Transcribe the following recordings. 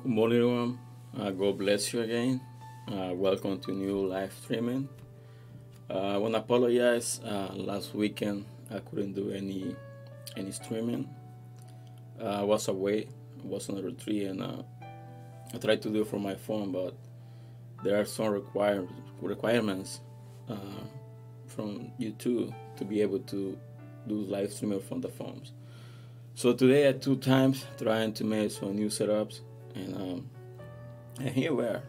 Good morning, everyone. Uh, God bless you again. Uh, welcome to new live streaming. Uh, I want to apologize. Uh, last weekend I couldn't do any any streaming. Uh, I was away. I was on a retreat, and uh, I tried to do it from my phone, but there are some require, requirements from YouTube to be able to do live streaming from the phones. So today at two times trying to make some new setups and um, and here we are.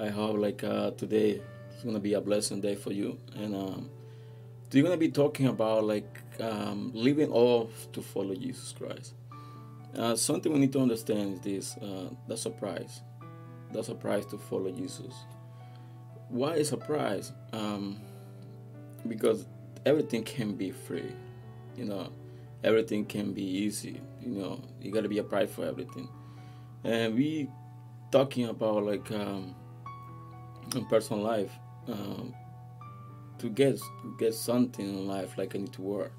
I hope like uh, today is gonna be a blessing day for you and um, we're gonna be talking about like um, living off to follow Jesus Christ. Uh, something we need to understand is this: uh, the surprise, the surprise to follow Jesus. Why a surprise? Um, because everything can be free, you know. Everything can be easy, you know. You gotta be a price for everything and we talking about like um, in personal life um, to get to get something in life like I need to work.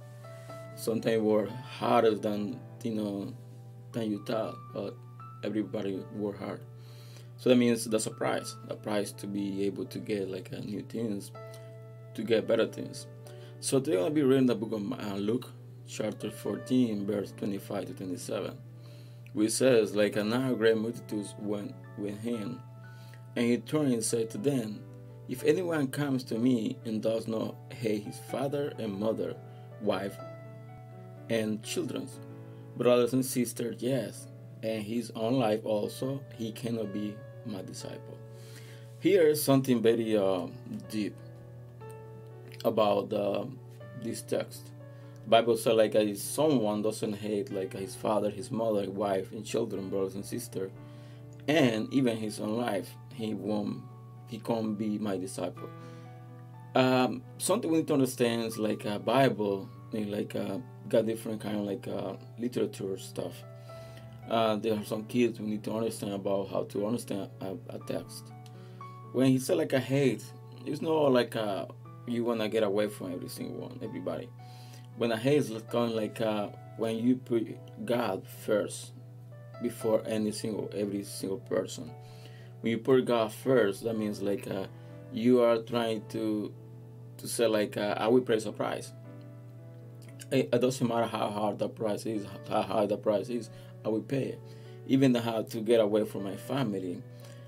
Sometimes work harder than you know than you thought, but everybody work hard. So that means that's a price, a price to be able to get like uh, new things, to get better things. So today I'll be reading the book of uh, Luke, chapter 14, verse 25 to 27 which says, Like a now great multitudes went with him. And he turned and said to them, If anyone comes to me and does not hate his father and mother, wife, and children, brothers and sisters, yes, and his own life also, he cannot be my disciple. Here is something very uh, deep about uh, this text. Bible says like if someone doesn't hate like his father, his mother, wife, and children, brothers and sister, and even his own life, he won't he can't be my disciple. Um, something we need to understand is like a Bible, like uh, got different kind of like uh, literature stuff. Uh, there are some kids we need to understand about how to understand a, a text. When he said like a hate, it's not like a, you wanna get away from every single one, everybody when a haze is kind of like uh, when you put God first before any single every single person. When you put God first, that means like uh, you are trying to to say like uh, I will pay a price. It, it, doesn't matter how hard the price is, how high the price is, I will pay it. Even how to get away from my family.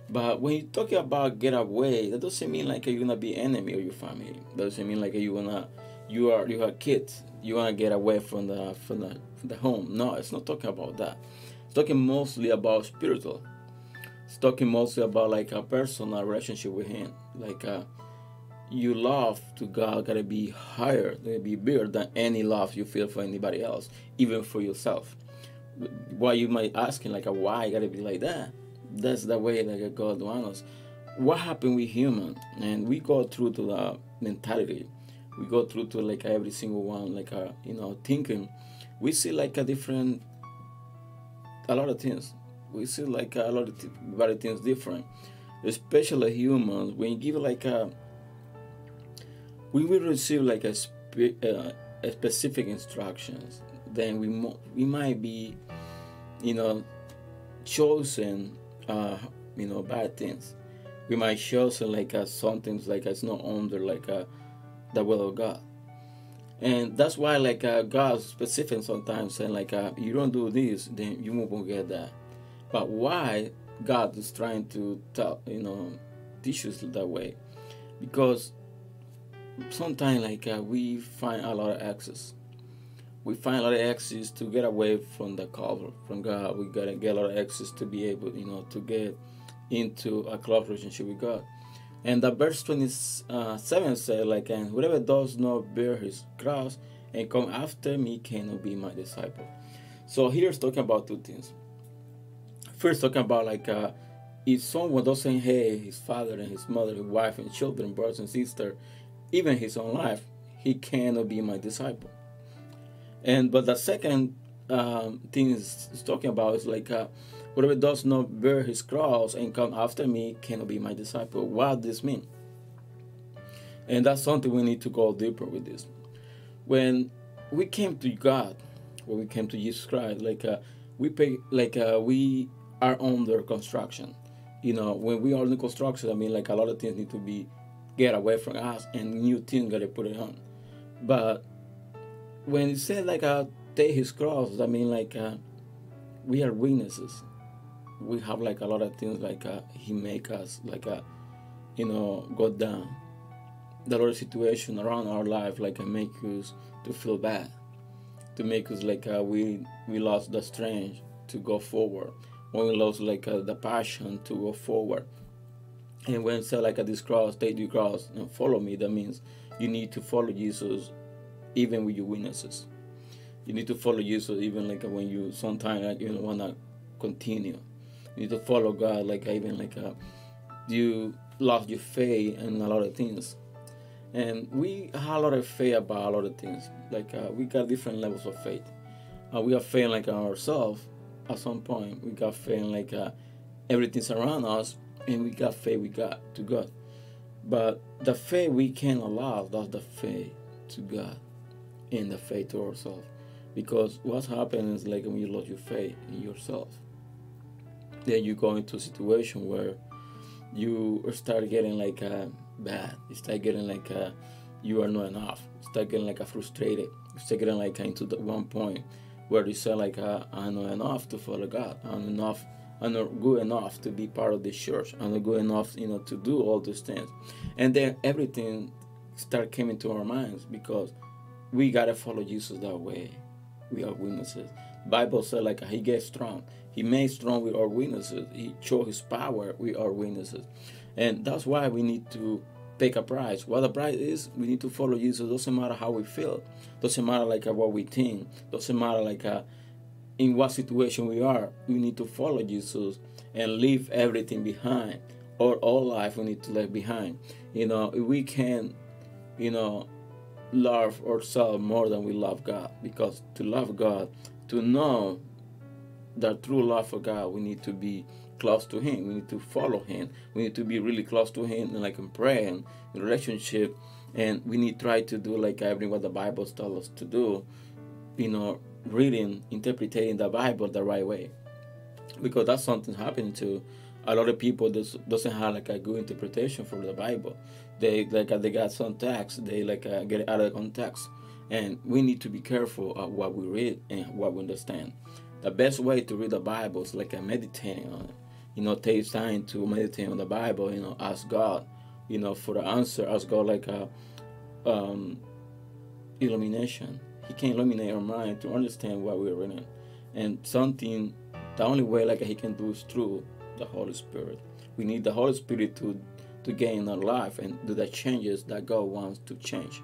But when you're talking about get away, that doesn't mean like you're gonna be enemy of your family. That doesn't mean like you're gonna you are you are kids you want to get away from the from the from the home. No it's not talking about that. It's talking mostly about spiritual. It's talking mostly about like a personal relationship with him. Like uh you love to god gotta be higher gotta be bigger than any love you feel for anybody else even for yourself. Why you might asking like a why gotta be like that? That's the way like god wants us. What happened with human? And we go through to the mentality we go through to like every single one like a uh, you know thinking we see like a different a lot of things. We see like a lot of th- things different. Especially humans when you give like a we will receive like a, spe- uh, a specific instructions then we mo- we might be you know chosen uh you know bad things. We might chosen like uh, something like it's not under like a the will of God. And that's why, like, uh, God's specific sometimes saying, like, uh, you don't do this, then you won't get that. But why God is trying to tell, you know, teach us that way? Because sometimes, like, uh, we find a lot of access. We find a lot of access to get away from the call from God. We gotta get a lot of access to be able, you know, to get into a close relationship with God. And the verse 27 says, like, and whoever does not bear his cross and come after me cannot be my disciple. So here's talking about two things. First, talking about like uh, if someone doesn't hate his father and his mother, his wife and children, brothers and sisters, even his own life, he cannot be my disciple. And but the second um, thing is, talking about is like uh, Whoever does not bear his cross and come after me cannot be my disciple. What does this mean? And that's something we need to go deeper with this. When we came to God, when we came to Jesus Christ, like uh, we pay, like uh, we are under construction. You know, when we are in construction, I mean, like a lot of things need to be get away from us, and new things gotta put it on. But when it said like uh, take his cross, I mean, like uh, we are witnesses. We have like a lot of things like uh, he make us like uh, you know go down. The of situation around our life like uh, make us to feel bad, to make us like uh, we we lost the strength to go forward. When we lost like uh, the passion to go forward. And when say like at this cross, take the cross and follow me, that means you need to follow Jesus even with your weaknesses. You need to follow Jesus even like when you sometimes like, you don't wanna continue. You need to follow God like even like uh, you lost your faith in a lot of things. And we have a lot of faith about a lot of things. Like uh, we got different levels of faith. Uh, we are faith like ourselves at some point. We got faith like uh, everything's around us, and we got faith we got to God. But the faith we can allow, that's the faith to God and the faith to ourselves. Because what happens is like when you lose your faith in yourself, then you go into a situation where you start getting like uh, bad. You start getting like uh, you are not enough. You start getting like a frustrated. You start getting like into the one point where you say like uh, I'm not enough to follow God. I'm enough. I'm not good enough to be part of the church. I'm not good enough, you know, to do all those things. And then everything start coming to our minds because we gotta follow Jesus that way. We are witnesses. Bible said like he gets strong. He made strong with our witnesses. He showed his power with our witnesses. And that's why we need to take a prize. What the prize is, we need to follow Jesus. Doesn't matter how we feel. Doesn't matter like uh, what we think. Doesn't matter like uh, in what situation we are. We need to follow Jesus and leave everything behind. Or all life we need to leave behind. You know, we can, you know, love ourselves more than we love God. Because to love God, to know that true love for God, we need to be close to Him. We need to follow Him. We need to be really close to Him, and like in prayer and in relationship. And we need to try to do like everything what the Bible tells us to do. You know, reading, interpreting the Bible the right way, because that's something happening to a lot of people. That doesn't have like a good interpretation for the Bible. They like they got some text, they like uh, get out of context, and we need to be careful of what we read and what we understand the best way to read the Bible is like a meditating on it. You know, take time to meditate on the Bible. You know, ask God. You know, for the answer, ask God like a um, illumination. He can illuminate our mind to understand what we're reading, and something. The only way like He can do is through the Holy Spirit. We need the Holy Spirit to to gain our life and do the changes that God wants to change.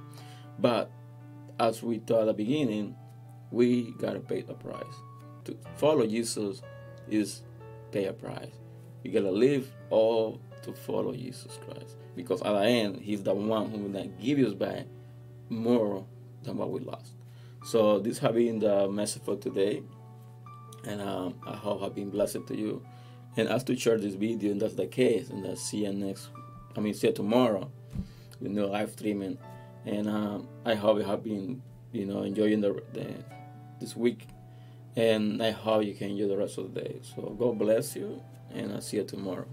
But as we thought at the beginning, we gotta pay the price to follow Jesus is pay a price. You gotta live all to follow Jesus Christ. Because at the end, He's the one who will give us back more than what we lost. So this has been the message for today. And um, I hope I've been blessed to you. And as to share this video, and that's the case, and I'll see you next, I mean, see you tomorrow with no live streaming. And um, I hope you have been, you know, enjoying the, the this week and I hope you can enjoy the rest of the day. So God bless you, and I'll see you tomorrow.